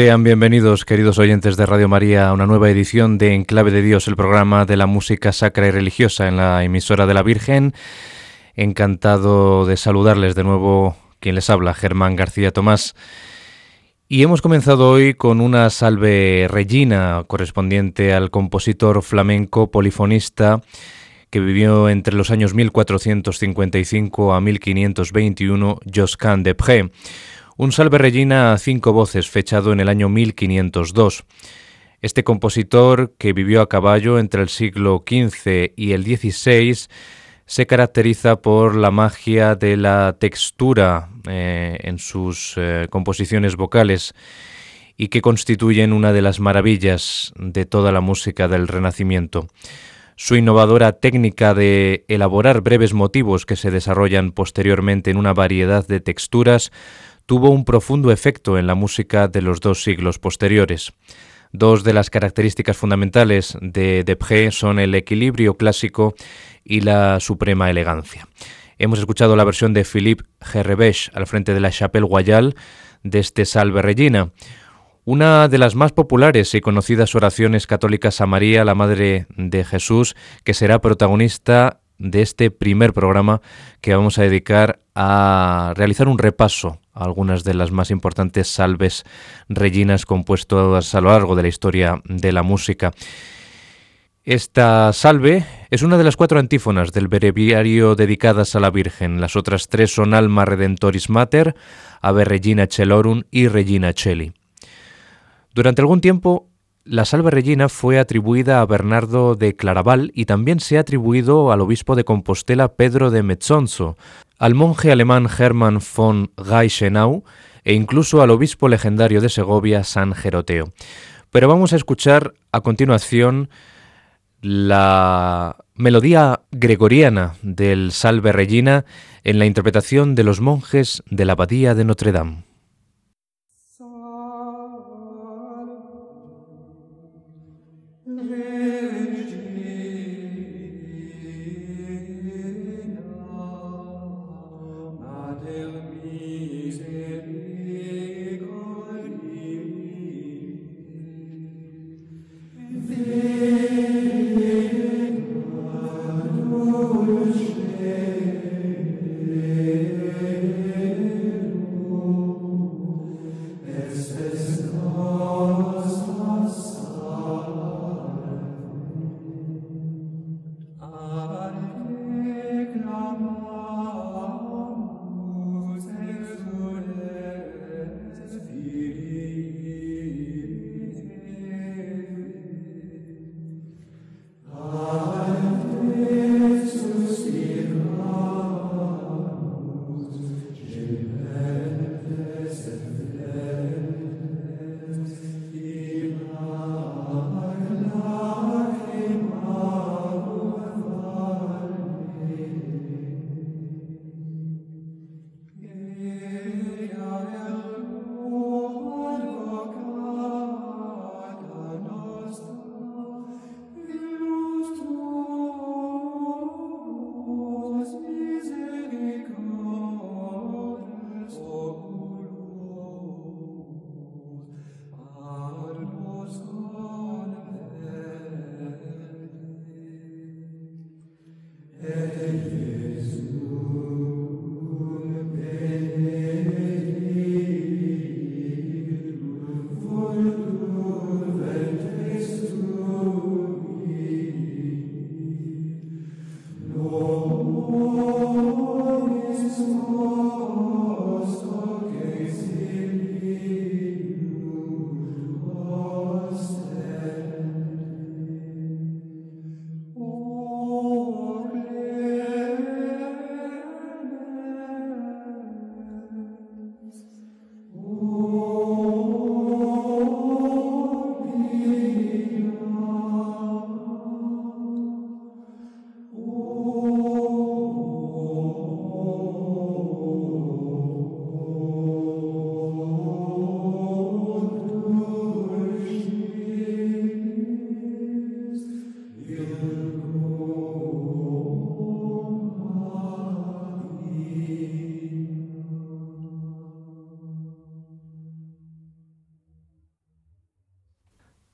Sean bienvenidos, queridos oyentes de Radio María, a una nueva edición de Enclave de Dios, el programa de la música sacra y religiosa en la emisora de la Virgen. Encantado de saludarles de nuevo quien les habla, Germán García Tomás. Y hemos comenzado hoy con una salve regina correspondiente al compositor flamenco polifonista que vivió entre los años 1455 a 1521, Josquin de Pré un Salve Regina a cinco voces fechado en el año 1502. Este compositor, que vivió a caballo entre el siglo XV y el XVI, se caracteriza por la magia de la textura eh, en sus eh, composiciones vocales y que constituyen una de las maravillas de toda la música del Renacimiento. Su innovadora técnica de elaborar breves motivos que se desarrollan posteriormente en una variedad de texturas tuvo un profundo efecto en la música de los dos siglos posteriores. Dos de las características fundamentales de Depré son el equilibrio clásico y la suprema elegancia. Hemos escuchado la versión de Philippe Gerrebesch al frente de la Chapelle Royale de este Salve Regina, una de las más populares y conocidas oraciones católicas a María, la Madre de Jesús, que será protagonista de este primer programa que vamos a dedicar a realizar un repaso algunas de las más importantes salves reginas compuestas a lo largo de la historia de la música. Esta salve es una de las cuatro antífonas del breviario dedicadas a la Virgen. Las otras tres son Alma Redentoris Mater, Ave Regina Celorum y Regina Celi. Durante algún tiempo, la salve Regina fue atribuida a Bernardo de Claraval y también se ha atribuido al obispo de Compostela Pedro de Mezzonzo, al monje alemán Hermann von Reichenau e incluso al obispo legendario de Segovia San Jeroteo. Pero vamos a escuchar a continuación la melodía gregoriana del Salve Regina en la interpretación de los monjes de la Abadía de Notre Dame.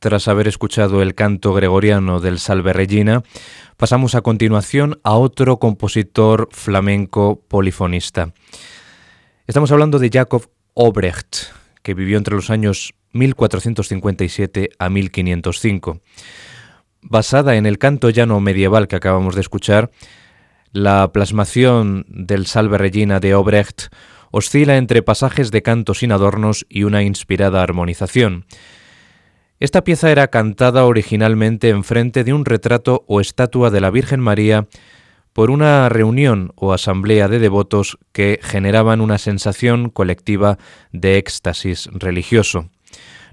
Tras haber escuchado el canto gregoriano del Salve Regina, pasamos a continuación a otro compositor flamenco polifonista. Estamos hablando de Jacob Obrecht, que vivió entre los años 1457 a 1505. Basada en el canto llano medieval que acabamos de escuchar, la plasmación del Salve Regina de Obrecht oscila entre pasajes de canto sin adornos y una inspirada armonización. Esta pieza era cantada originalmente enfrente de un retrato o estatua de la Virgen María por una reunión o asamblea de devotos que generaban una sensación colectiva de éxtasis religioso.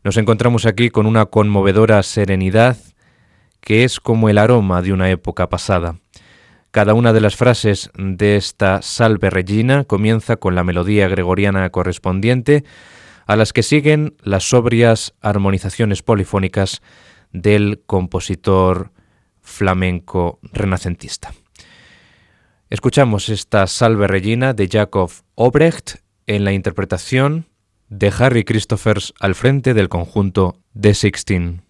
Nos encontramos aquí con una conmovedora serenidad que es como el aroma de una época pasada. Cada una de las frases de esta Salve Regina comienza con la melodía gregoriana correspondiente, a las que siguen las sobrias armonizaciones polifónicas del compositor flamenco renacentista. Escuchamos esta Salve Regina de Jacob Obrecht en la interpretación de Harry Christophers al frente del conjunto de Sixteen.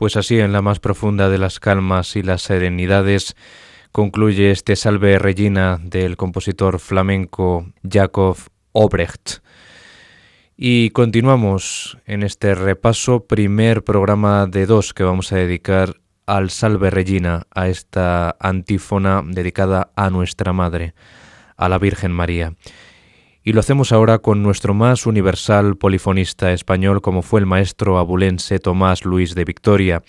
Pues así, en la más profunda de las calmas y las serenidades, concluye este Salve Regina del compositor flamenco Jacob Obrecht. Y continuamos en este repaso, primer programa de dos que vamos a dedicar al Salve Regina, a esta antífona dedicada a nuestra Madre, a la Virgen María. Y lo hacemos ahora con nuestro más universal polifonista español como fue el maestro abulense Tomás Luis de Victoria,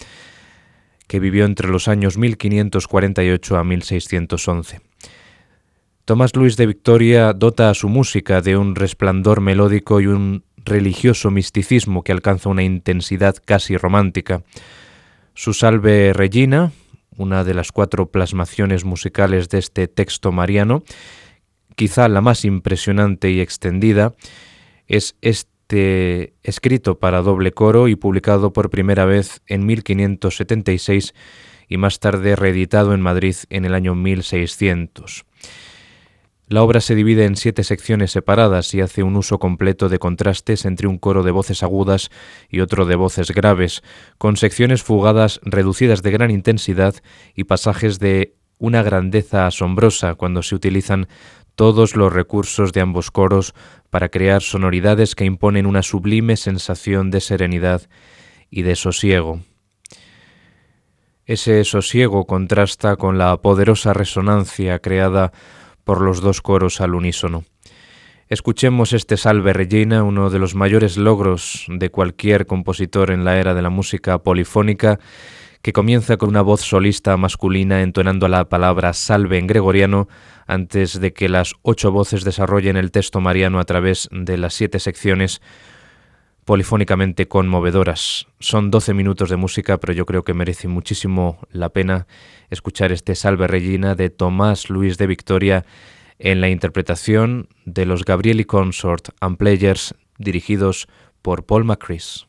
que vivió entre los años 1548 a 1611. Tomás Luis de Victoria dota a su música de un resplandor melódico y un religioso misticismo que alcanza una intensidad casi romántica. Su Salve Regina, una de las cuatro plasmaciones musicales de este texto mariano, quizá la más impresionante y extendida, es este escrito para doble coro y publicado por primera vez en 1576 y más tarde reeditado en Madrid en el año 1600. La obra se divide en siete secciones separadas y hace un uso completo de contrastes entre un coro de voces agudas y otro de voces graves, con secciones fugadas reducidas de gran intensidad y pasajes de una grandeza asombrosa cuando se utilizan todos los recursos de ambos coros para crear sonoridades que imponen una sublime sensación de serenidad y de sosiego. Ese sosiego contrasta con la poderosa resonancia creada por los dos coros al unísono. Escuchemos este Salve Regina, uno de los mayores logros de cualquier compositor en la era de la música polifónica, que comienza con una voz solista masculina entonando la palabra salve en gregoriano antes de que las ocho voces desarrollen el texto mariano a través de las siete secciones polifónicamente conmovedoras. Son doce minutos de música, pero yo creo que merece muchísimo la pena escuchar este Salve Regina de Tomás Luis de Victoria en la interpretación de los Gabrieli Consort and Players dirigidos por Paul McCris.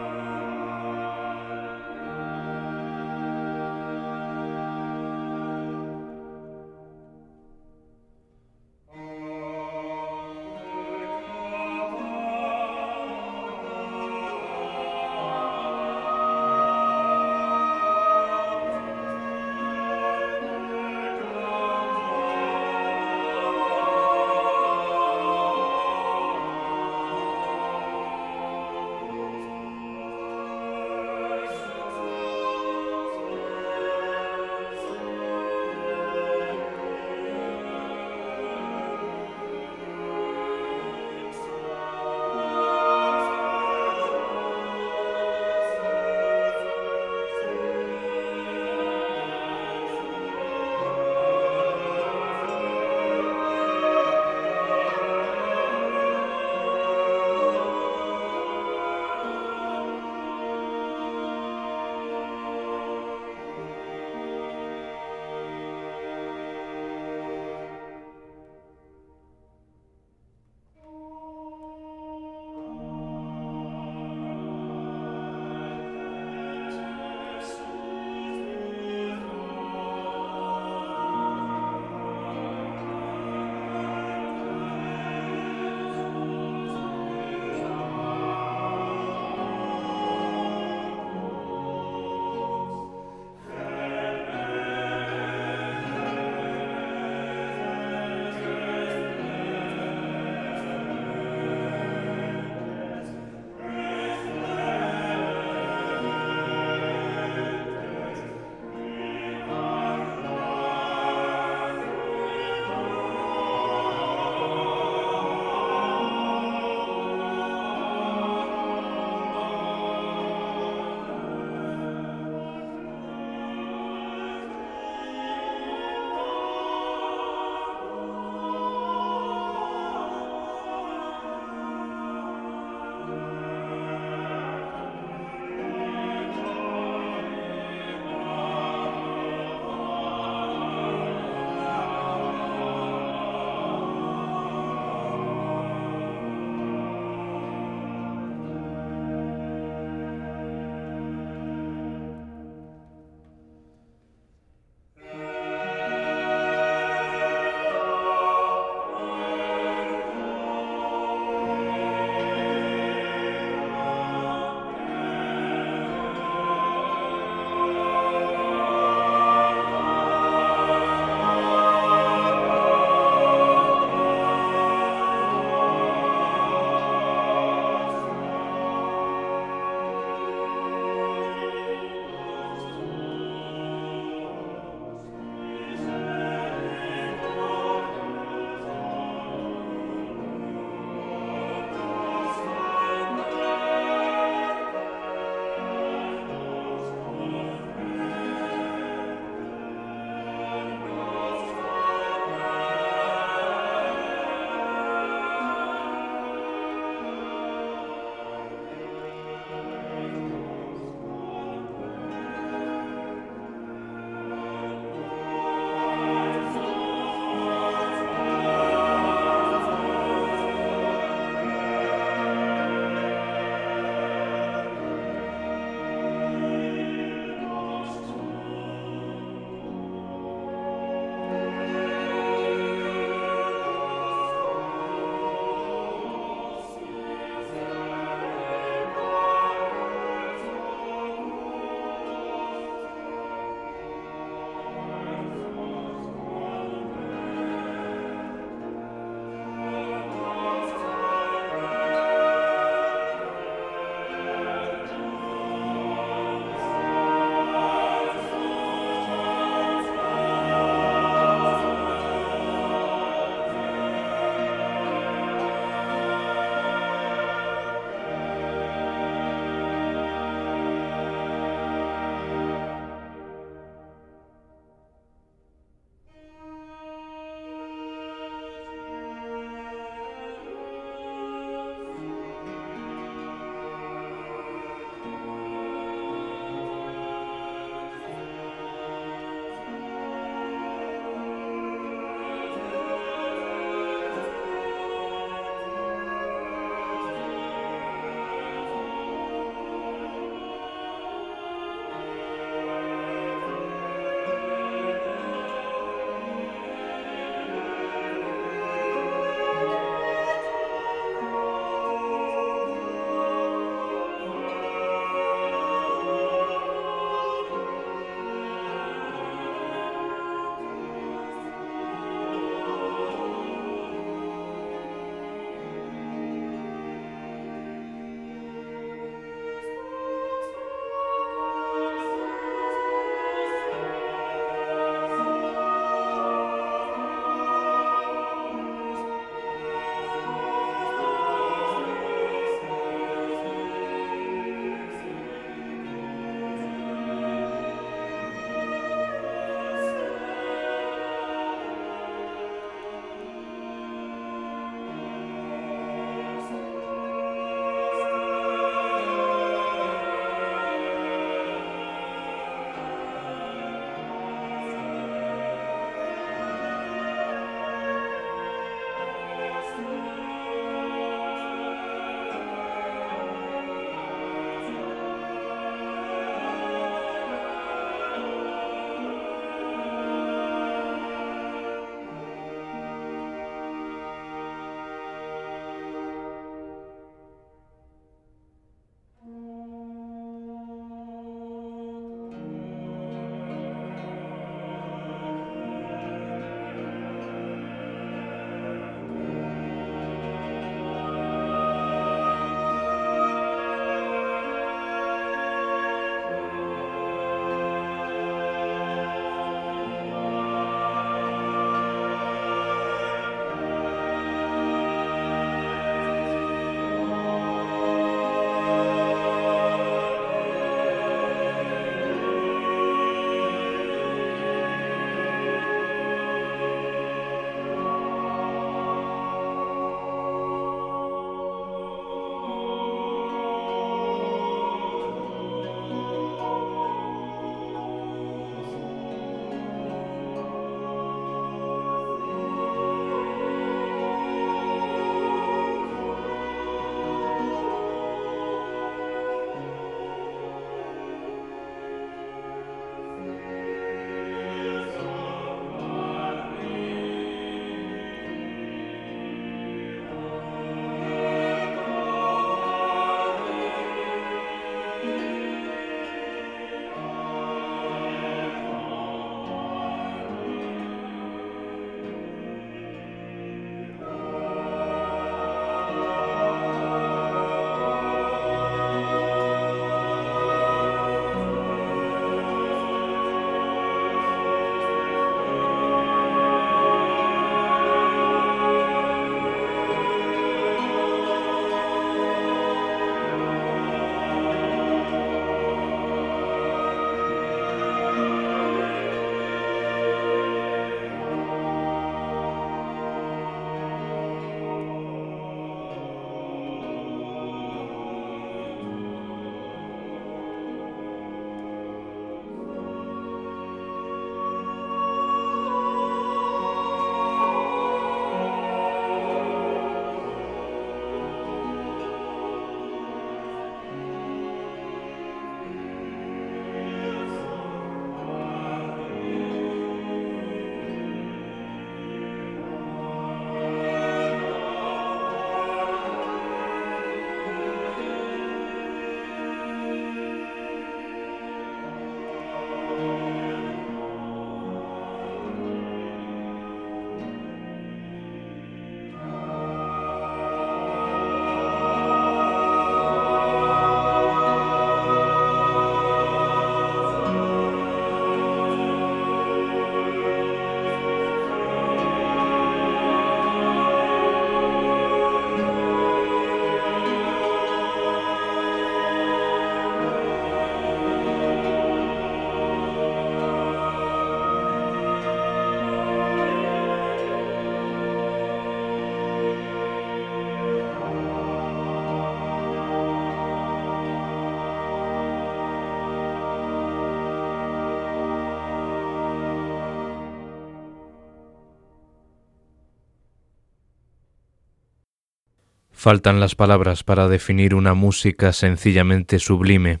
Faltan las palabras para definir una música sencillamente sublime,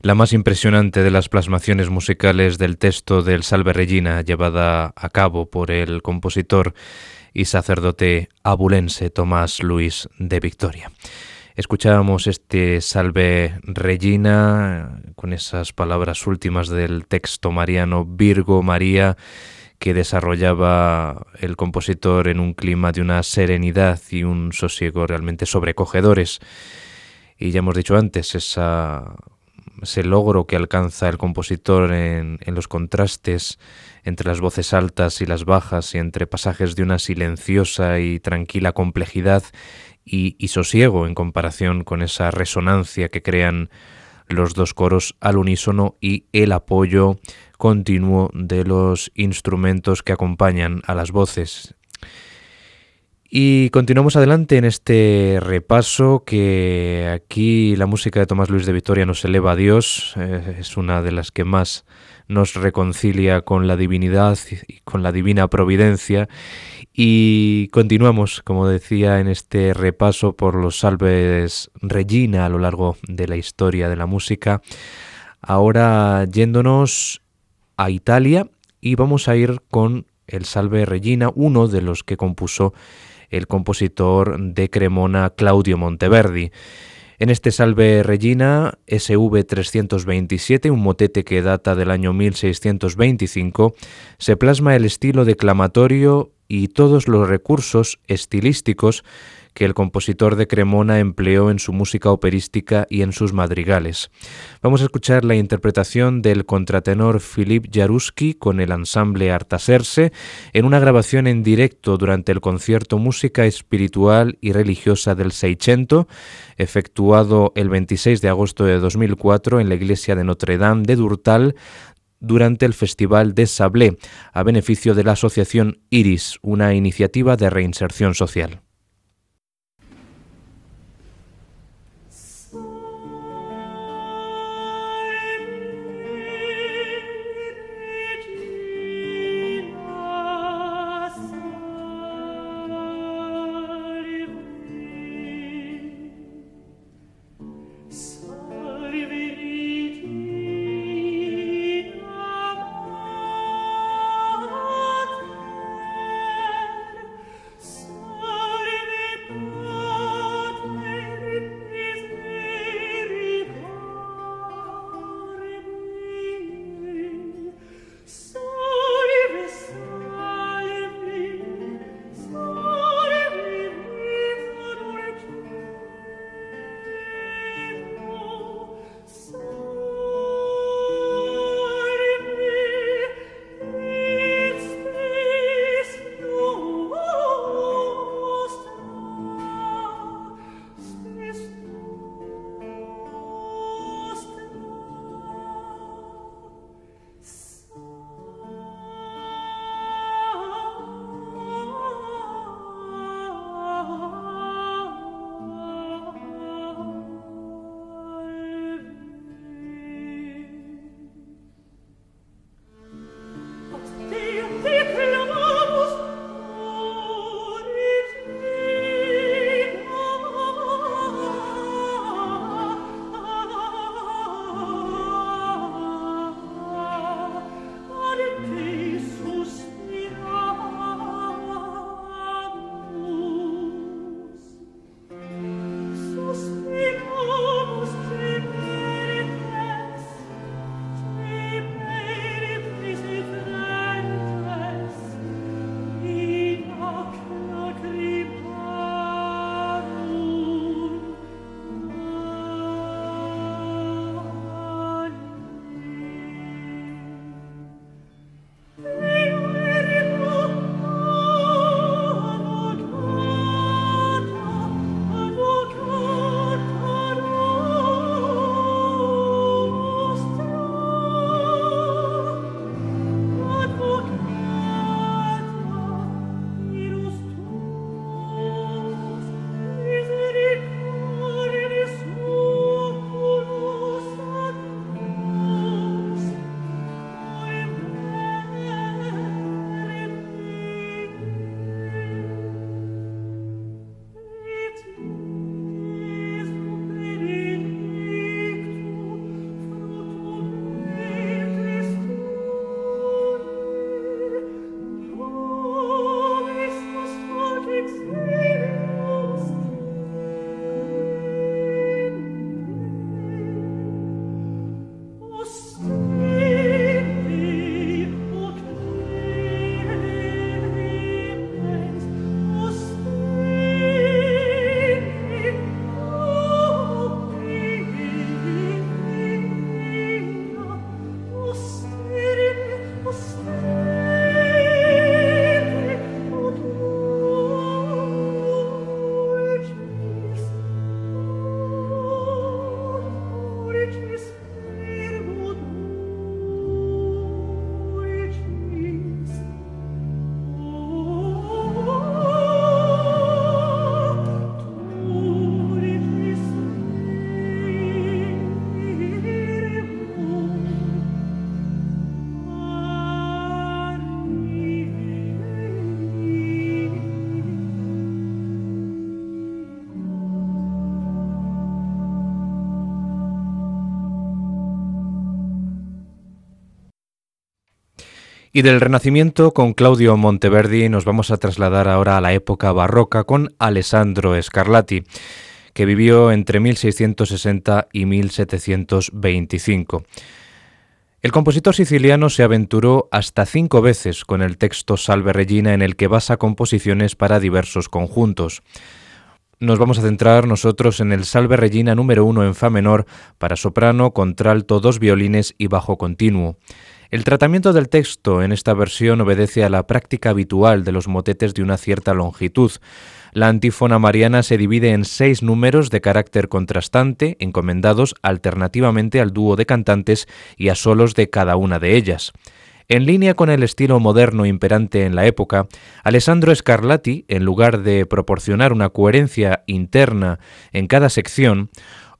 la más impresionante de las plasmaciones musicales del texto del Salve Regina llevada a cabo por el compositor y sacerdote abulense Tomás Luis de Victoria. Escuchábamos este Salve Regina con esas palabras últimas del texto mariano Virgo María que desarrollaba el compositor en un clima de una serenidad y un sosiego realmente sobrecogedores. Y ya hemos dicho antes, esa, ese logro que alcanza el compositor en, en los contrastes entre las voces altas y las bajas y entre pasajes de una silenciosa y tranquila complejidad y, y, sosiego en comparación con esa resonancia que crean los dos coros al unísono y el apoyo continuo de los instrumentos que acompañan a las voces. Y continuamos adelante en este repaso que aquí la música de Tomás Luis de Victoria nos eleva a Dios, eh, es una de las que más nos reconcilia con la divinidad y con la divina providencia. Y continuamos, como decía, en este repaso por los salves Regina a lo largo de la historia de la música. Ahora yéndonos a Italia y vamos a ir con el Salve Regina, uno de los que compuso el compositor de Cremona Claudio Monteverdi. En este Salve Regina SV 327, un motete que data del año 1625, se plasma el estilo declamatorio y todos los recursos estilísticos que el compositor de Cremona empleó en su música operística y en sus madrigales. Vamos a escuchar la interpretación del contratenor Philip Jaruski con el ensamble Artaserse en una grabación en directo durante el concierto Música Espiritual y Religiosa del Seicento, efectuado el 26 de agosto de 2004 en la iglesia de Notre Dame de Durtal, durante el Festival de Sablé, a beneficio de la Asociación Iris, una iniciativa de reinserción social. Y del Renacimiento con Claudio Monteverdi nos vamos a trasladar ahora a la época barroca con Alessandro Scarlatti, que vivió entre 1660 y 1725. El compositor siciliano se aventuró hasta cinco veces con el texto Salve Regina en el que basa composiciones para diversos conjuntos. Nos vamos a centrar nosotros en el Salve Regina número uno en Fa menor para soprano, contralto, dos violines y bajo continuo. El tratamiento del texto en esta versión obedece a la práctica habitual de los motetes de una cierta longitud. La antífona mariana se divide en seis números de carácter contrastante, encomendados alternativamente al dúo de cantantes y a solos de cada una de ellas. En línea con el estilo moderno imperante en la época, Alessandro Scarlatti, en lugar de proporcionar una coherencia interna en cada sección,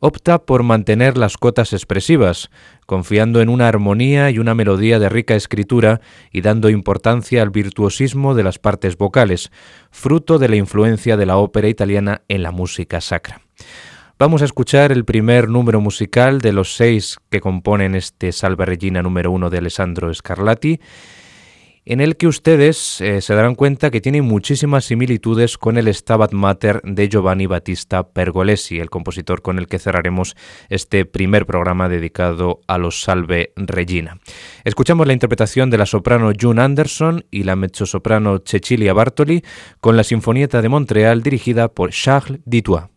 opta por mantener las cotas expresivas, confiando en una armonía y una melodía de rica escritura y dando importancia al virtuosismo de las partes vocales, fruto de la influencia de la ópera italiana en la música sacra. Vamos a escuchar el primer número musical de los seis que componen este Salve Regina número uno de Alessandro Scarlatti en el que ustedes eh, se darán cuenta que tiene muchísimas similitudes con el Stabat Mater de Giovanni Battista Pergolesi, el compositor con el que cerraremos este primer programa dedicado a los Salve Regina. Escuchamos la interpretación de la soprano June Anderson y la mezzosoprano Cecilia Bartoli con la Sinfonieta de Montreal dirigida por Charles Ditois.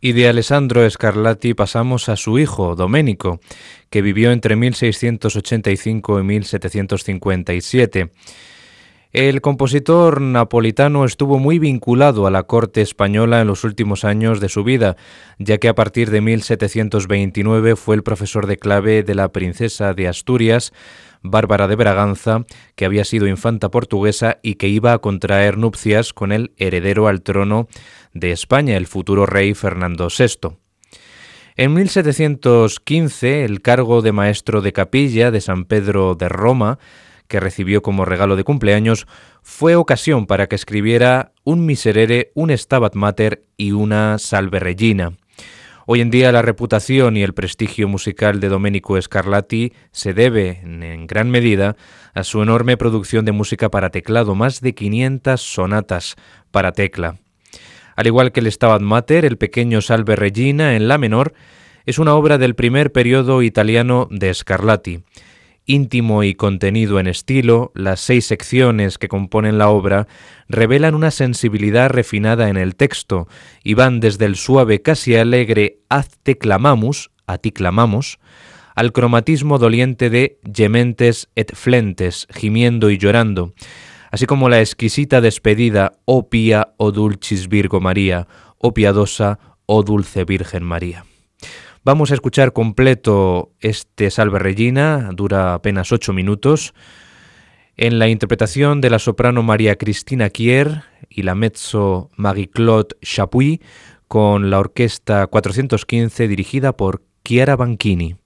Y de Alessandro Scarlatti pasamos a su hijo, Domenico, que vivió entre 1685 y 1757. El compositor napolitano estuvo muy vinculado a la corte española en los últimos años de su vida, ya que a partir de 1729 fue el profesor de clave de la princesa de Asturias, Bárbara de Braganza, que había sido infanta portuguesa y que iba a contraer nupcias con el heredero al trono de España, el futuro rey Fernando VI. En 1715, el cargo de maestro de capilla de San Pedro de Roma, que recibió como regalo de cumpleaños, fue ocasión para que escribiera un miserere, un Stabat Mater y una Salve Regina. Hoy en día la reputación y el prestigio musical de Domenico Scarlatti se debe, en gran medida, a su enorme producción de música para teclado, más de 500 sonatas para tecla. Al igual que el Stabat Mater, el pequeño Salve Regina en la menor es una obra del primer periodo italiano de Scarlatti íntimo y contenido en estilo, las seis secciones que componen la obra revelan una sensibilidad refinada en el texto y van desde el suave casi alegre haz te clamamus, a ti clamamos, al cromatismo doliente de gementes et flentes, gimiendo y llorando, así como la exquisita despedida, oh pía, oh dulcis Virgo María, oh piadosa, oh dulce Virgen María. Vamos a escuchar completo este Salve Regina, dura apenas ocho minutos, en la interpretación de la soprano María Cristina Kier y la mezzo Marie-Claude Chapuis con la orquesta 415 dirigida por Chiara Banchini.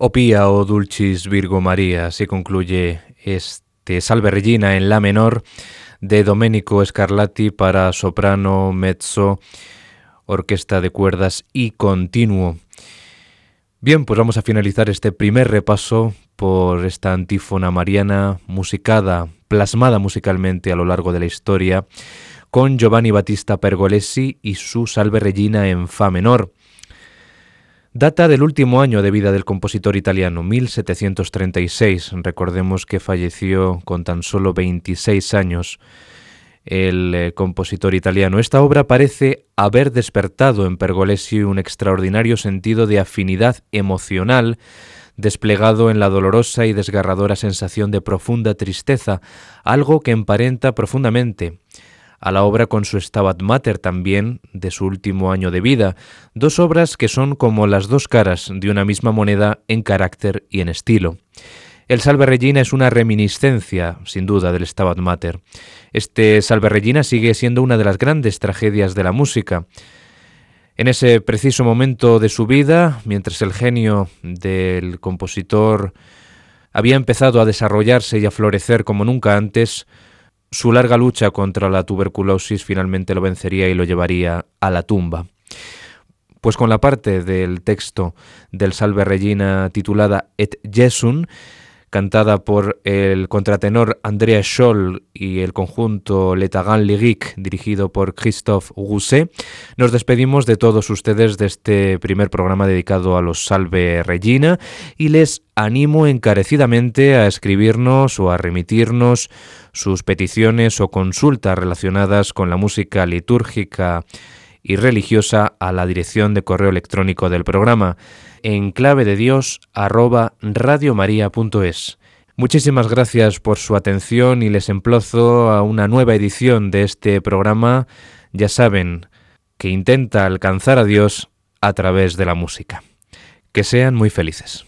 O Pía o Dulcis Virgo María, así concluye este Salve Regina en la menor de Domenico Scarlatti para soprano, mezzo, orquesta de cuerdas y continuo. Bien, pues vamos a finalizar este primer repaso por esta antífona mariana musicada, plasmada musicalmente a lo largo de la historia, con Giovanni Battista Pergolesi y su Salve Regina en Fa menor. Data del último año de vida del compositor italiano, 1736. Recordemos que falleció con tan solo 26 años el eh, compositor italiano. Esta obra parece haber despertado en Pergolesi un extraordinario sentido de afinidad emocional desplegado en la dolorosa y desgarradora sensación de profunda tristeza, algo que emparenta profundamente a la obra con su Stabat Mater también de su último año de vida, dos obras que son como las dos caras de una misma moneda en carácter y en estilo. El Salve Regina es una reminiscencia, sin duda, del Stabat Mater. Este Salve Regina sigue siendo una de las grandes tragedias de la música. En ese preciso momento de su vida, mientras el genio del compositor había empezado a desarrollarse y a florecer como nunca antes, su larga lucha contra la tuberculosis finalmente lo vencería y lo llevaría a la tumba. Pues con la parte del texto del Salve Regina titulada Et Jesum, cantada por el contratenor Andrea Scholl y el conjunto Letagan Lyrique, dirigido por Christophe Rousset. Nos despedimos de todos ustedes de este primer programa dedicado a los Salve Regina y les animo encarecidamente a escribirnos o a remitirnos sus peticiones o consultas relacionadas con la música litúrgica y religiosa a la dirección de correo electrónico del programa en clave de Dios. Muchísimas gracias por su atención y les emplozo a una nueva edición de este programa, ya saben, que intenta alcanzar a Dios a través de la música. Que sean muy felices.